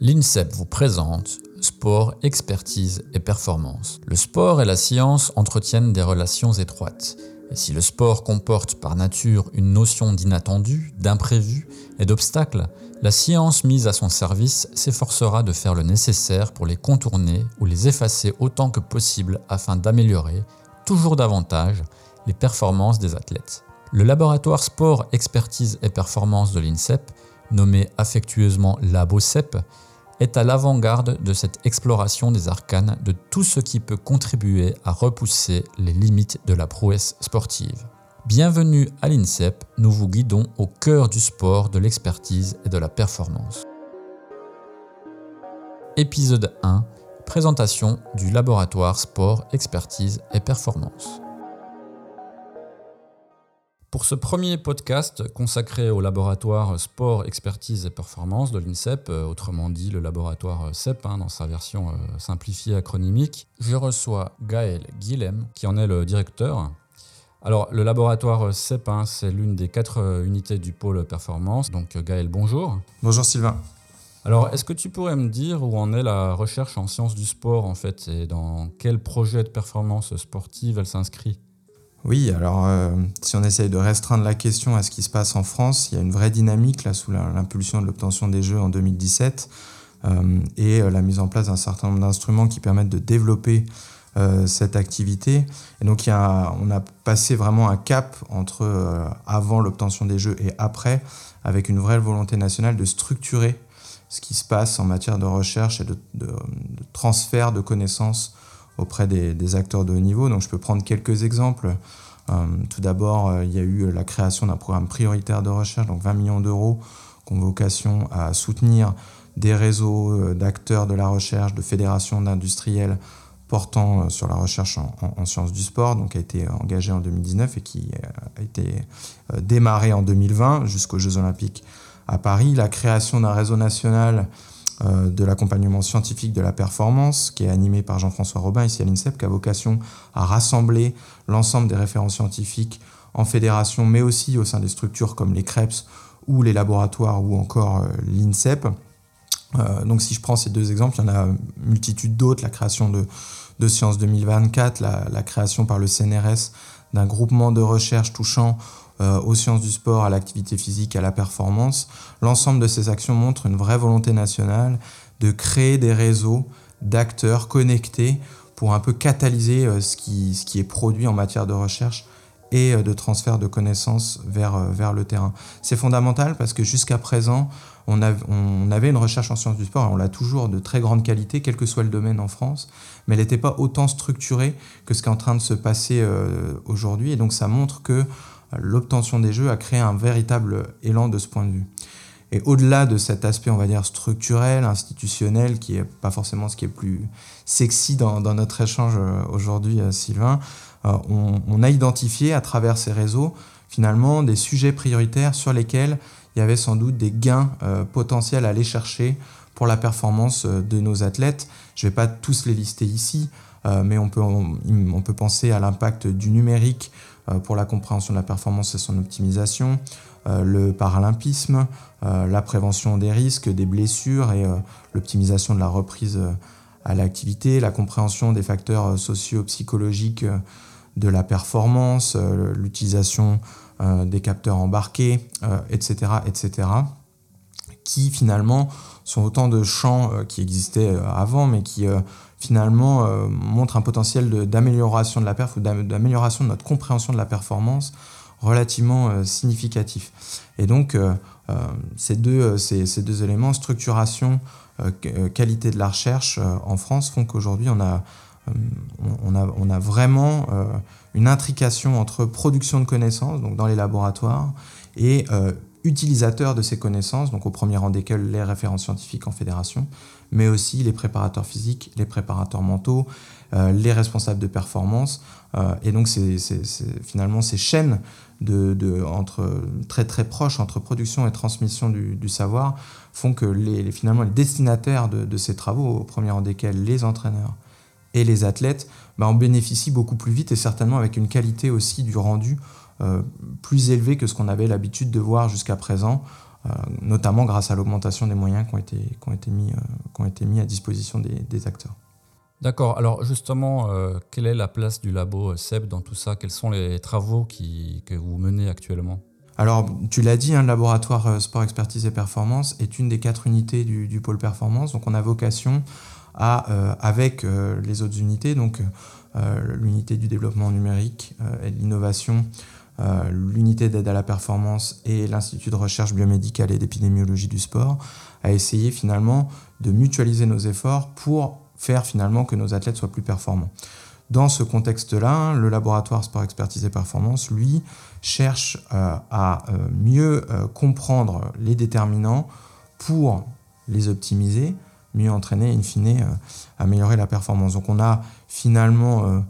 L'INSEP vous présente Sport, expertise et performance. Le sport et la science entretiennent des relations étroites. Si le sport comporte par nature une notion d'inattendu, d'imprévu et d'obstacle, la science mise à son service s'efforcera de faire le nécessaire pour les contourner ou les effacer autant que possible afin d'améliorer, toujours davantage, les performances des athlètes. Le laboratoire sport, expertise et performance de l'INSEP, nommé affectueusement LaboCep, est à l'avant-garde de cette exploration des arcanes de tout ce qui peut contribuer à repousser les limites de la prouesse sportive. Bienvenue à l'INSEP, nous vous guidons au cœur du sport, de l'expertise et de la performance. Épisode 1 Présentation du laboratoire sport, expertise et performance. Pour ce premier podcast consacré au laboratoire Sport, Expertise et Performance de l'INSEP, euh, autrement dit le laboratoire CEP hein, dans sa version euh, simplifiée acronymique, je reçois Gaël Guilhem, qui en est le directeur. Alors, le laboratoire CEP, hein, c'est l'une des quatre euh, unités du pôle performance. Donc, Gaël, bonjour. Bonjour Sylvain. Alors, est-ce que tu pourrais me dire où en est la recherche en sciences du sport, en fait, et dans quel projet de performance sportive elle s'inscrit? Oui, alors euh, si on essaye de restreindre la question à ce qui se passe en France, il y a une vraie dynamique là sous l'impulsion de l'obtention des Jeux en 2017 euh, et euh, la mise en place d'un certain nombre d'instruments qui permettent de développer cette activité. Et donc on a passé vraiment un cap entre avant l'obtention des Jeux et après, avec une vraie volonté nationale de structurer ce qui se passe en matière de recherche et de transfert de connaissances auprès des, acteurs de haut niveau. Donc je peux prendre quelques exemples. Euh, tout d'abord, euh, il y a eu la création d'un programme prioritaire de recherche, donc 20 millions d'euros, qui ont vocation à soutenir des réseaux euh, d'acteurs de la recherche, de fédérations d'industriels portant sur la recherche en, sciences du sport, donc a été engagé en 2019 et qui a été démarré en 2020 jusqu'aux Jeux olympiques à Paris. La création d'un réseau national de l'accompagnement scientifique de la performance, qui est animé par Jean-François Robin ici à l'INSEP, qui a vocation à rassembler l'ensemble des références scientifiques en fédération, mais aussi au sein des structures comme les CREPS ou les laboratoires ou encore euh, l'INSEP. Euh, donc si je prends ces deux exemples, il y en a multitude d'autres, la création de, de Sciences 2024, la, création par le CNRS d'un groupement de recherche touchant euh, aux sciences du sport, à l'activité physique, à la performance. L'ensemble de ces actions montrent une vraie volonté nationale de créer des réseaux d'acteurs connectés pour un peu catalyser euh, ce, qui, est produit en matière de recherche et euh, de transfert de connaissances vers, vers le terrain. C'est fondamental parce que jusqu'à présent, on, on, avait une recherche en sciences du sport, et on l'a toujours de très grande qualité, quel que soit le domaine en France, mais elle n'était pas autant structurée que ce qui est en train de se passer aujourd'hui. Et donc ça montre que l'obtention des jeux a créé un véritable élan de ce point de vue. Et au-delà de cet aspect, on va dire, structurel, institutionnel, qui n'est pas forcément ce qui est plus sexy dans, notre échange euh, aujourd'hui, euh, Sylvain, euh, on, a identifié à travers ces réseaux, finalement, des sujets prioritaires sur lesquels il y avait sans doute des gains potentiels à aller chercher pour la performance de nos athlètes. Je ne vais pas tous les lister ici, mais on peut, on peut penser à l'impact du numérique pour la compréhension de la performance et son optimisation, euh, le paralympisme, euh, la prévention des risques, des blessures et l'optimisation de la reprise à l'activité, la compréhension des facteurs socio-psychologiques de la performance, l'utilisation des capteurs embarqués, etc., etc., qui finalement sont autant de champs qui existaient avant, mais qui finalement euh, montre un potentiel d'amélioration de, la perf ou d'amélioration de notre compréhension de la performance relativement euh, significatif. Et donc, euh, ces, deux, ces, deux éléments, structuration, qualité de la recherche en France, font qu'aujourd'hui, on a, on, a, on a vraiment une intrication entre production de connaissances, donc dans les laboratoires, et utilisateurs de ces connaissances, donc au premier rang desquels les références scientifiques en fédération, mais aussi les préparateurs physiques, les préparateurs mentaux, euh, les responsables de performance. Euh, et donc, finalement, ces chaînes de, entre, très très proches entre production et transmission du, savoir font que les, finalement les destinataires de, ces travaux, au premier rang desquels les entraîneurs et les athlètes, bah, en bénéficient beaucoup plus vite et certainement avec une qualité aussi du rendu plus élevée que ce qu'on avait l'habitude de voir jusqu'à présent notamment grâce à l'augmentation des moyens qui ont été, qui ont été, mis, qui ont été mis à disposition des, acteurs. D'accord. Alors justement, quelle est la place du labo SEB dans tout ça? Quels sont les travaux qui, que vous menez actuellement? Alors, tu l'as dit, hein, le laboratoire Sport Expertise et Performance est une des quatre unités du, du pôle performance. Donc, on a vocation à, avec les autres unités, donc euh, l'unité du développement numérique euh, et de l'innovation, euh, l'unité d'aide à la performance et l'Institut de recherche biomédicale et d'épidémiologie du sport, à essayer finalement de mutualiser nos efforts pour faire finalement que nos athlètes soient plus performants. Dans ce contexte-là, le laboratoire Sport Expertise et Performance, lui, cherche à mieux comprendre les déterminants pour les optimiser, mieux entraîner, in fine, améliorer la performance. Donc on a finalement euh,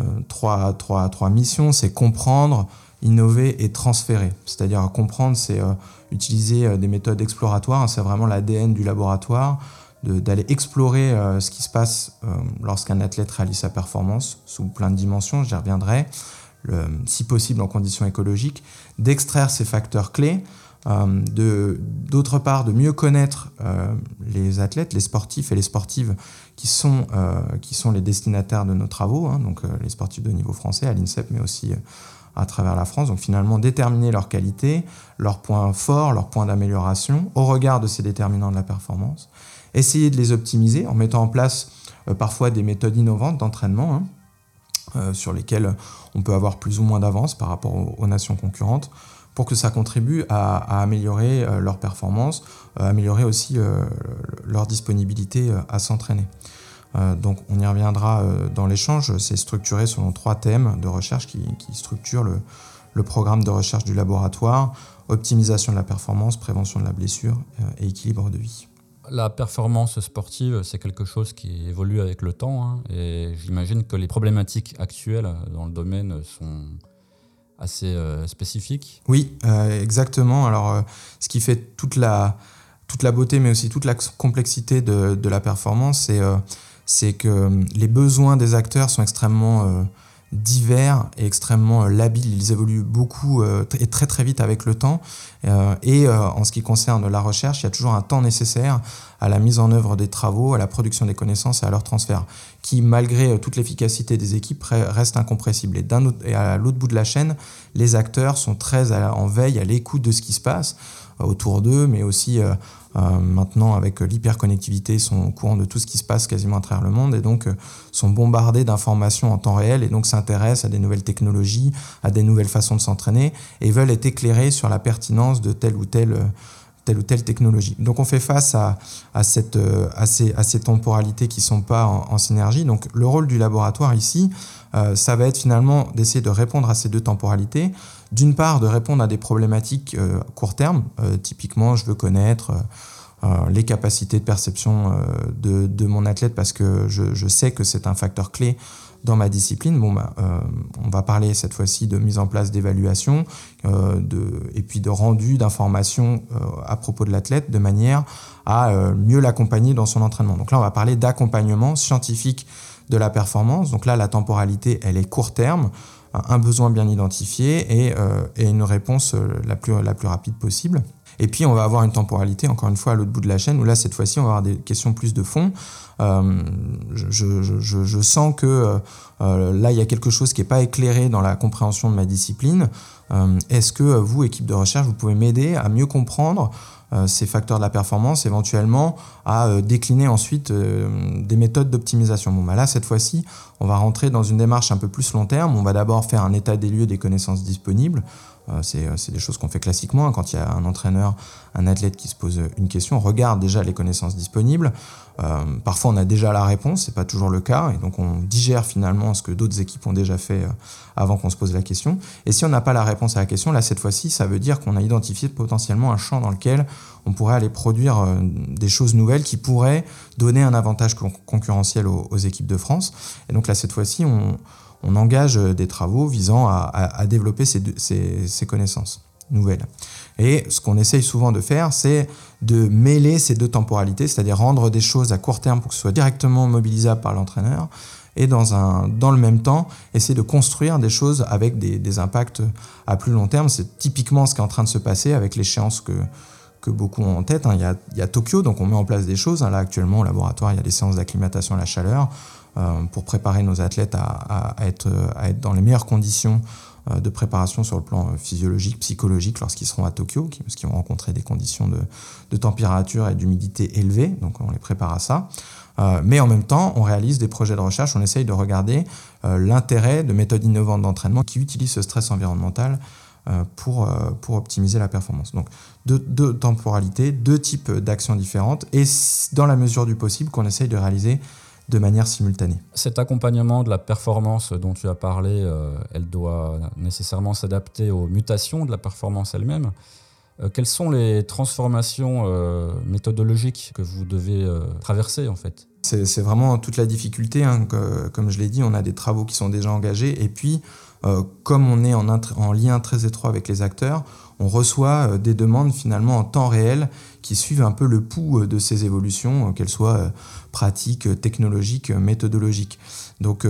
euh, trois, trois, trois missions, c'est comprendre, innover et transférer. C'est-à-dire comprendre, c'est euh, utiliser des méthodes exploratoires, c'est vraiment l'ADN du laboratoire, d'aller explorer ce qui se passe lorsqu'un athlète réalise sa performance sous plein de dimensions, j'y reviendrai, si possible en conditions écologiques, d'extraire ces facteurs clés, d'autre part de mieux connaître les athlètes, les sportifs et les sportives qui sont, euh, qui sont les destinataires de nos travaux, hein, donc euh, les sportifs de niveau français à l'INSEP, mais aussi euh, à travers la France. Donc finalement, déterminer leurs qualités, leurs points forts, leurs points d'amélioration au regard de ces déterminants de la performance. Essayer de les optimiser en mettant en place parfois des méthodes innovantes d'entraînement hein, sur lesquelles on peut avoir plus ou moins d'avance par rapport aux, nations concurrentes pour que ça contribue à, améliorer leur performance, améliorer aussi leur disponibilité à s'entraîner. Euh, donc on y reviendra euh, dans l'échange. C'est structuré selon trois thèmes de recherche qui, structurent le, programme de recherche du laboratoire, optimisation de la performance, prévention de la blessure euh, et équilibre de vie. La performance sportive, c'est quelque chose qui évolue avec le temps hein, et j'imagine que les problématiques actuelles dans le domaine sont assez spécifiques. Oui, exactement. Alors, ce qui fait toute la, toute la beauté, mais aussi toute la complexité de, de la performance, c'est c'est que euh, les besoins des acteurs sont extrêmement euh, divers et extrêmement euh, labiles. Ils évoluent beaucoup et très très vite avec le temps. et en ce qui concerne la recherche, il y a toujours un temps nécessaire à la mise en œuvre des travaux, à la production des connaissances et à leur transfert, qui malgré toute l'efficacité des équipes reste incompressible. Et, à l'autre bout de la chaîne, les acteurs sont très en veille, à l'écoute de ce qui se passe autour d'eux, mais aussi euh, maintenant, avec l'hyperconnectivité, sont au courant de tout ce qui se passe quasiment à travers le monde et donc euh, sont bombardés d'informations en temps réel et donc s'intéressent à des nouvelles technologies, à des nouvelles façons de s'entraîner et veulent être éclairés sur la pertinence de telle ou telle euh, telle ou telle technologie. Donc on fait face à, cette, à, ces, à ces, temporalités qui ne sont pas en, synergie. Donc le rôle du laboratoire ici, ça va être finalement d'essayer de répondre à ces deux temporalités. D'une part, de répondre à des problématiques court terme. typiquement, je veux connaître euh, les capacités de perception euh, de, mon athlète parce que je, sais que c'est un facteur clé dans ma discipline. Bon, bah, euh, on va parler cette fois-ci de mise en place d'évaluation et puis de rendu d'informations à propos de l'athlète de manière à mieux l'accompagner dans son entraînement. Donc là, on va parler d'accompagnement scientifique de la performance. Donc là, la temporalité, elle est court terme, un besoin bien identifié et, une réponse la plus rapide possible. Et puis, on va avoir une temporalité, encore une fois, à l'autre bout de la chaîne, où là, cette fois-ci, on va avoir des questions plus de fond. Euh, je, sens que euh, euh, là, il y a quelque chose qui n'est pas éclairé dans la compréhension de ma discipline. Est-ce que vous, équipe de recherche, vous pouvez m'aider à mieux comprendre ces facteurs de la performance, éventuellement à décliner ensuite des méthodes d'optimisation? Bon, bah là, cette fois-ci, on va rentrer dans une démarche un peu plus long terme. On va d'abord faire un état des lieux des connaissances disponibles. Euh, euh, c'est des choses qu'on fait classiquement. Hein. Quand il y a un entraîneur, un athlète qui se pose une question, on regarde déjà les connaissances disponibles. Euh, parfois, on a déjà la réponse, c'est pas toujours le cas, et donc on digère finalement ce que d'autres équipes ont déjà fait avant qu'on se pose la question. Et si on n'a pas la réponse à la question, là, cette fois-ci, ça veut dire qu'on a identifié potentiellement un champ dans lequel on pourrait aller produire des choses nouvelles qui pourraient donner un avantage concurrentiel aux équipes de France. Et donc là, cette fois-ci, on on engage euh, des travaux visant à, développer ces, connaissances nouvelles. Et ce qu'on essaye souvent de faire, c'est de mêler ces deux temporalités, c'est-à-dire rendre des choses à court terme pour que ce soit directement mobilisable par l'entraîneur, et dans, le même temps, essayer de construire des choses avec des, impacts à plus long terme. C'est typiquement ce qui est en train de se passer avec l'échéance que, que beaucoup ont en tête. Hein. Il, y a, Tokyo, donc on met en place des choses. Hein. Là, actuellement, au laboratoire, il y a des séances d'acclimatation à la chaleur euh, pour préparer nos athlètes à, à, être, dans les meilleures conditions euh, de préparation sur le plan euh, physiologique, psychologique lorsqu'ils seront à Tokyo, parce qu'ils vont rencontrer des conditions de, température et d'humidité élevées. Donc, on les prépare à ça. Euh, mais en même temps, on réalise des projets de recherche, on essaye de regarder euh, l'intérêt de méthodes innovantes d'entraînement qui utilisent ce stress environnemental euh, pour, pour optimiser la performance. Donc deux, deux temporalités, deux types d'actions différentes et dans la mesure du possible qu'on essaye de réaliser de manière simultanée. Cet accompagnement de la performance dont tu as parlé, elle doit nécessairement s'adapter aux mutations de la performance elle-même. Euh, quelles sont les transformations euh, méthodologiques que vous devez euh, traverser en fait? C'est vraiment toute la difficulté. Hein, comme je l'ai dit, on a des travaux qui sont déjà engagés. Et puis, comme on est en, en, lien très étroit avec les acteurs, on reçoit des demandes finalement en temps réel qui suivent un peu le pouls de ces évolutions, qu'elles soient pratiques, technologiques, méthodologiques. Donc,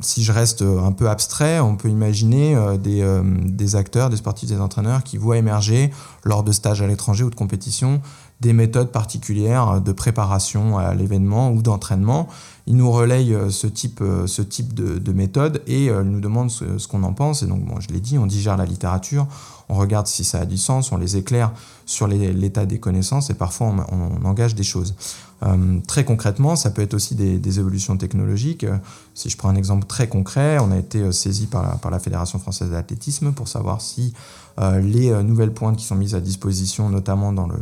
si je reste un peu abstrait, on peut imaginer euh, euh, des, acteurs, des sportifs, des entraîneurs qui voient émerger lors de stages à l'étranger ou de compétitions des méthodes particulières de préparation à l'événement ou d'entraînement. Ils nous relayent euh, ce type, ce type de, de méthode et nous demandent ce, qu'on en pense. Et donc, bon, je l'ai dit, on digère la littérature, on regarde si ça a du sens, on les éclaire sur l'état des connaissances et parfois on, engage des choses. Euh, très concrètement, ça peut être aussi des, évolutions technologiques. Si je prends un exemple très concret, on a été euh, saisi par la, par la Fédération française d'athlétisme pour savoir si euh, les euh, nouvelles pointes qui sont mises à disposition, notamment dans le,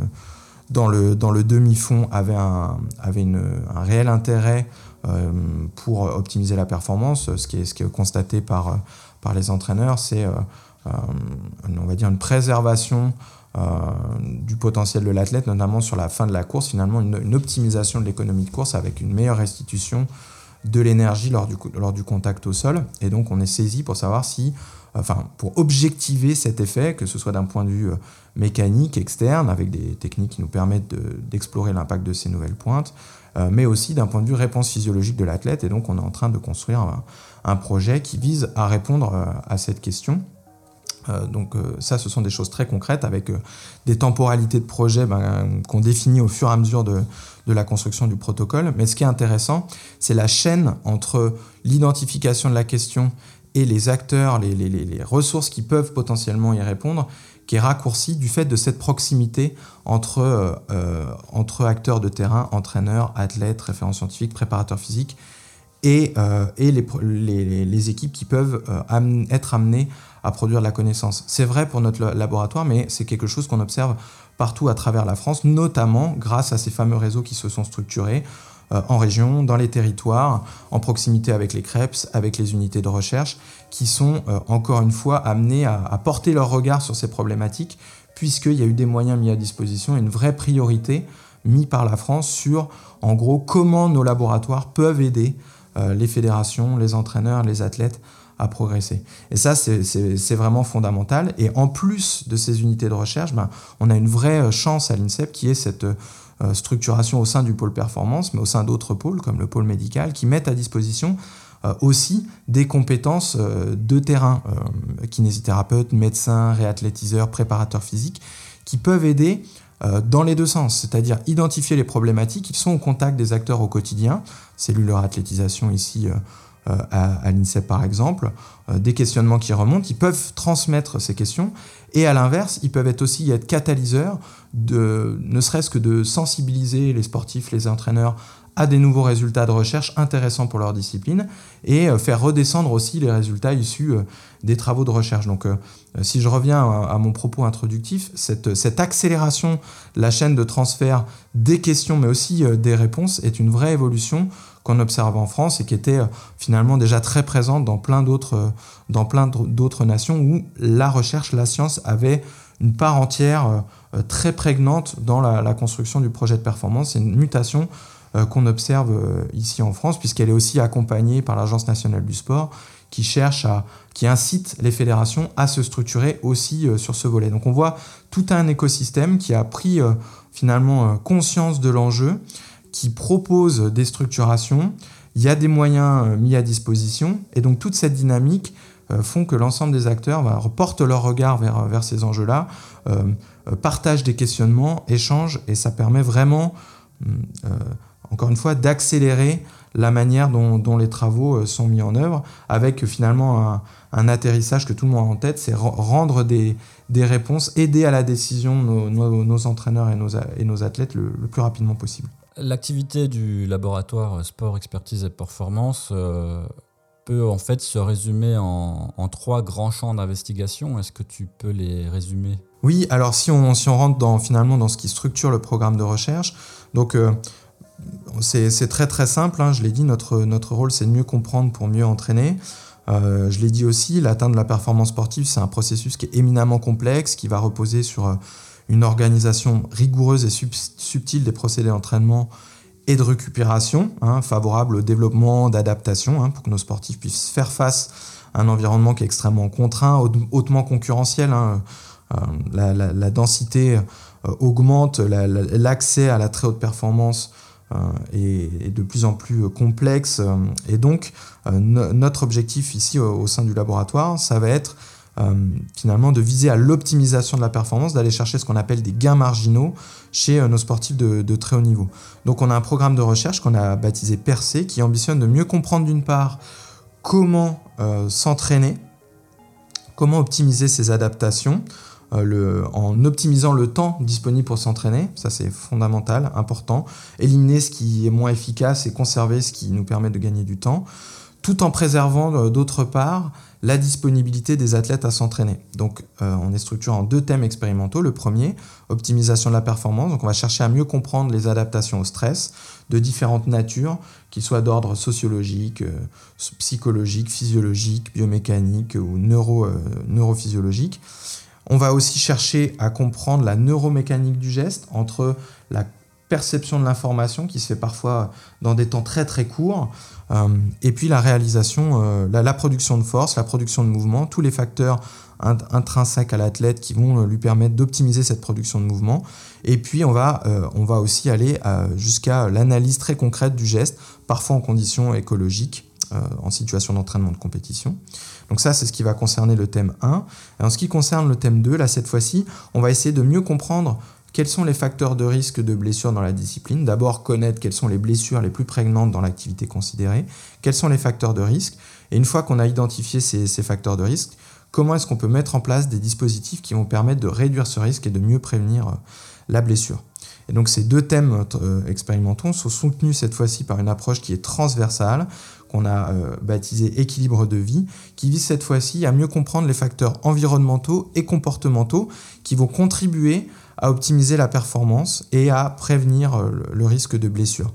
dans le, dans le demi-fond, avaient, un, avaient une, un réel intérêt euh, pour optimiser la performance. Ce qui est, ce qui est constaté par, par les entraîneurs, c'est, on va dire, une préservation euh, du potentiel de l'athlète, notamment sur la fin de la course, finalement une, une optimisation de l'économie de course avec une meilleure restitution de l'énergie lors du, lors du contact au sol. Et donc on est saisi pour savoir si, enfin pour objectiver cet effet, que ce soit d'un point de vue euh, mécanique, externe, avec des techniques qui nous permettent d'explorer l'impact de ces nouvelles pointes, euh, mais aussi d'un point de vue réponse physiologique de l'athlète. Et donc on est en train de construire un, projet qui vise à répondre euh, à cette question. Donc ça, ce sont des choses très concrètes avec des temporalités de projet ben, qu'on définit au fur et à mesure de, la construction du protocole. Mais ce qui est intéressant, c'est la chaîne entre l'identification de la question et les acteurs, les, ressources qui peuvent potentiellement y répondre, qui est raccourcie du fait de cette proximité entre, euh, entre acteurs de terrain, entraîneurs, athlètes, référents scientifiques, préparateurs physiques, et, euh, les, équipes qui peuvent euh, être amenées à produire de la connaissance. C'est vrai pour notre laboratoire, mais c'est quelque chose qu'on observe partout à travers la France, notamment grâce à ces fameux réseaux qui se sont structurés euh, en région, dans les territoires, en proximité avec les CREPS, avec les unités de recherche, qui sont euh, encore une fois amenés à, porter leur regard sur ces problématiques, puisqu'il y a eu des moyens mis à disposition une vraie priorité mise par la France sur, en gros, comment nos laboratoires peuvent aider euh, les fédérations, les entraîneurs, les athlètes à progresser. Et ça, c'est vraiment fondamental. Et en plus de ces unités de recherche, ben, on a une vraie euh, chance à l'INSEP qui est cette euh, structuration au sein du pôle performance, mais au sein d'autres pôles, comme le pôle médical, qui mettent à disposition euh, aussi des compétences euh, de terrain, euh, kinésithérapeutes, médecins, réathlétiseurs, préparateurs physiques, qui peuvent aider dans les deux sens, c'est-à-dire identifier les problématiques, ils sont au contact des acteurs au quotidien, cellules athlétisation ici euh, à, à l'INSEP par exemple, euh, des questionnements qui remontent, ils peuvent transmettre ces questions. Et à l'inverse, ils peuvent être aussi être catalyseurs ne serait-ce que de sensibiliser les sportifs, les entraîneurs à des nouveaux résultats de recherche intéressants pour leur discipline et euh, faire redescendre aussi les résultats issus des travaux de recherche. Donc si je reviens à, mon propos introductif, cette, cette, accélération de la chaîne de transfert des questions mais aussi des réponses est une vraie évolution qu'on observe en France et qui était euh, finalement déjà très présente dans plein d'autres euh, dans plein d'autres nations où la recherche, la science avait une part entière euh, très prégnante dans la construction du projet de performance. C'est une mutation qu'on observe ici en France puisqu'elle est aussi accompagnée par l'Agence nationale du sport qui cherche à qui incite les fédérations à se structurer aussi sur ce volet. Donc on voit tout un écosystème qui a pris finalement conscience de l'enjeu qui propose des structurations, il y a des moyens euh, mis à disposition, et donc toute cette dynamique font que l'ensemble des acteurs bah, portent leur regard vers, vers ces enjeux-là, partagent des questionnements, échangent, et ça permet vraiment, encore une fois, d'accélérer la manière dont, les travaux sont mis en œuvre, avec finalement un, atterrissage que tout le monde a en tête, c'est rendre des, réponses, aider à la décision nos, entraîneurs et nos, et nos athlètes le plus rapidement possible. L'activité du laboratoire sport, expertise et performance euh, peut en fait se résumer en, trois grands champs d'investigation. Est-ce que tu peux les résumer? Oui, alors si on, si on rentre dans, finalement dans ce qui structure le programme de recherche, donc euh, c'est très très simple, hein, je l'ai dit, notre, notre rôle c'est de mieux comprendre pour mieux entraîner. Euh, je l'ai dit aussi, l'atteinte de la performance sportive, c'est un processus qui est éminemment complexe, qui va reposer sur une organisation rigoureuse et subtile des procédés d'entraînement et de récupération, hein, favorable au développement, d'adaptation, hein, pour que nos sportifs puissent faire face à un environnement qui est extrêmement contraint, hautement concurrentiel. Euh, la, densité euh, augmente, l'accès à la très haute performance euh, est, de plus en plus complexe. et donc, notre objectif ici au, sein du laboratoire, ça va être euh, finalement de viser à l'optimisation de la performance, d'aller chercher ce qu'on appelle des gains marginaux chez euh, nos sportifs de, très haut niveau. Donc on a un programme de recherche qu'on a baptisé Percé qui ambitionne de mieux comprendre d'une part comment euh, s'entraîner, comment optimiser ses adaptations, en optimisant le temps disponible pour s'entraîner, ça c'est fondamental, important, éliminer ce qui est moins efficace et conserver ce qui nous permet de gagner du temps, tout en préservant d'autre part la disponibilité des athlètes à s'entraîner. Donc euh, on est structuré en deux thèmes expérimentaux. Le premier, optimisation de la performance. Donc on va chercher à mieux comprendre les adaptations au stress de différentes natures, qu'ils soient d'ordre sociologique, euh, psychologique, physiologique, biomécanique ou neuro, euh, neurophysiologique. On va aussi chercher à comprendre la neuromécanique du geste entre la perception de l'information qui se fait parfois dans des temps très très courts, euh, et puis la réalisation, euh, la, production de force, la production de mouvement, tous les facteurs intrinsèques à l'athlète qui vont lui permettre d'optimiser cette production de mouvement. Et puis euh, on va aussi aller jusqu'à l'analyse très concrète du geste, parfois en conditions écologiques, en situation d'entraînement de compétition. Donc ça, c'est ce qui va concerner le thème 1. Et en ce qui concerne le thème 2, là, cette fois-ci, on va essayer de mieux comprendre quels sont les facteurs de risque de blessure dans la discipline D'abord, connaître quelles sont les blessures les plus prégnantes dans l'activité considérée, quels sont les facteurs de risque, et une fois qu'on a identifié ces, facteurs de risque, comment est-ce qu'on peut mettre en place des dispositifs qui vont permettre de réduire ce risque et de mieux prévenir euh, la blessure? Et donc ces deux thèmes euh, expérimentaux sont soutenus cette fois-ci par une approche qui est transversale, qu'on a euh, baptisée équilibre de vie, qui vise cette fois-ci à mieux comprendre les facteurs environnementaux et comportementaux qui vont contribuer à optimiser la performance et à prévenir euh, le risque de blessure.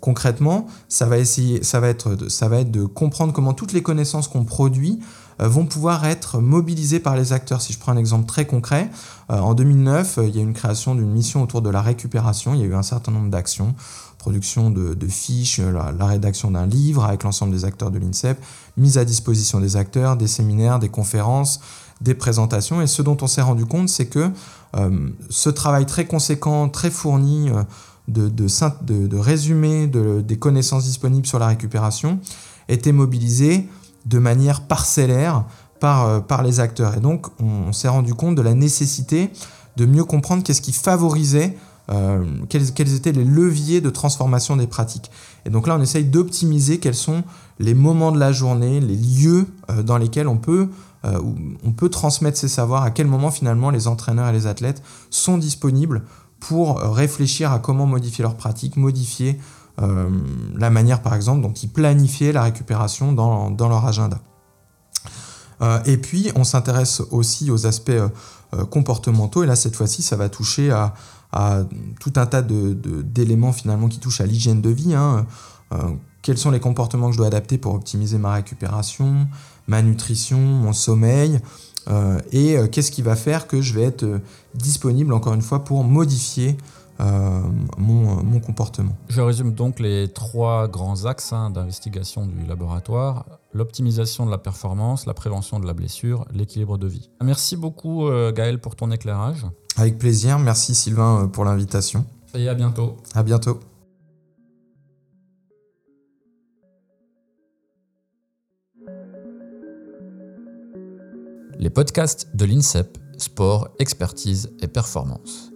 Concrètement, ça va, essayer, ça, va être, de comprendre comment toutes les connaissances qu'on produit vont pouvoir être mobilisées par les acteurs. Si je prends un exemple très concret, euh, en 2009, il y a eu une création d'une mission autour de la récupération. Il y a eu un certain nombre d'actions, production de, fiches, la, rédaction d'un livre avec l'ensemble des acteurs de l'INSEP, mise à disposition des acteurs, des séminaires, des conférences, des présentations. Et ce dont on s'est rendu compte, c'est que euh, ce travail très conséquent, très fourni euh, de, de, de, résumé des connaissances disponibles sur la récupération était mobilisé de manière parcellaire par, euh, par les acteurs. Et donc, on, s'est rendu compte de la nécessité de mieux comprendre qu'est-ce qui favorisait, quels, quels, étaient les leviers de transformation des pratiques. Et donc là, on essaye d'optimiser quels sont les moments de la journée, les lieux dans lesquels on peut euh, on peut transmettre ces savoirs, à quel moment finalement les entraîneurs et les athlètes sont disponibles pour euh, réfléchir à comment modifier leurs pratiques, modifier euh, la manière par exemple dont ils planifiaient la récupération dans, leur agenda. et puis on s'intéresse aussi aux aspects comportementaux, et là cette fois-ci ça va toucher à, tout un tas d'éléments finalement qui touchent à l'hygiène de vie. Hein. quels sont les comportements que je dois adapter pour optimiser ma récupération ma nutrition, mon sommeil, euh, et euh, qu'est-ce qui va faire que je vais être euh, disponible, encore une fois, pour modifier mon, comportement. Je résume donc les trois grands axes hein, d'investigation du laboratoire, l'optimisation de la performance, la prévention de la blessure, l'équilibre de vie. Merci beaucoup Gaël pour ton éclairage. Avec plaisir, merci Sylvain pour l'invitation. Et à bientôt. À bientôt. Les podcasts de l'INSEP, Sport, Expertise et Performance.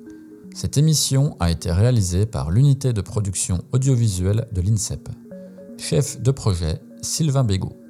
Cette émission a été réalisée par l'unité de production audiovisuelle de l'INSEP. Chef de projet, Sylvain Bégaud.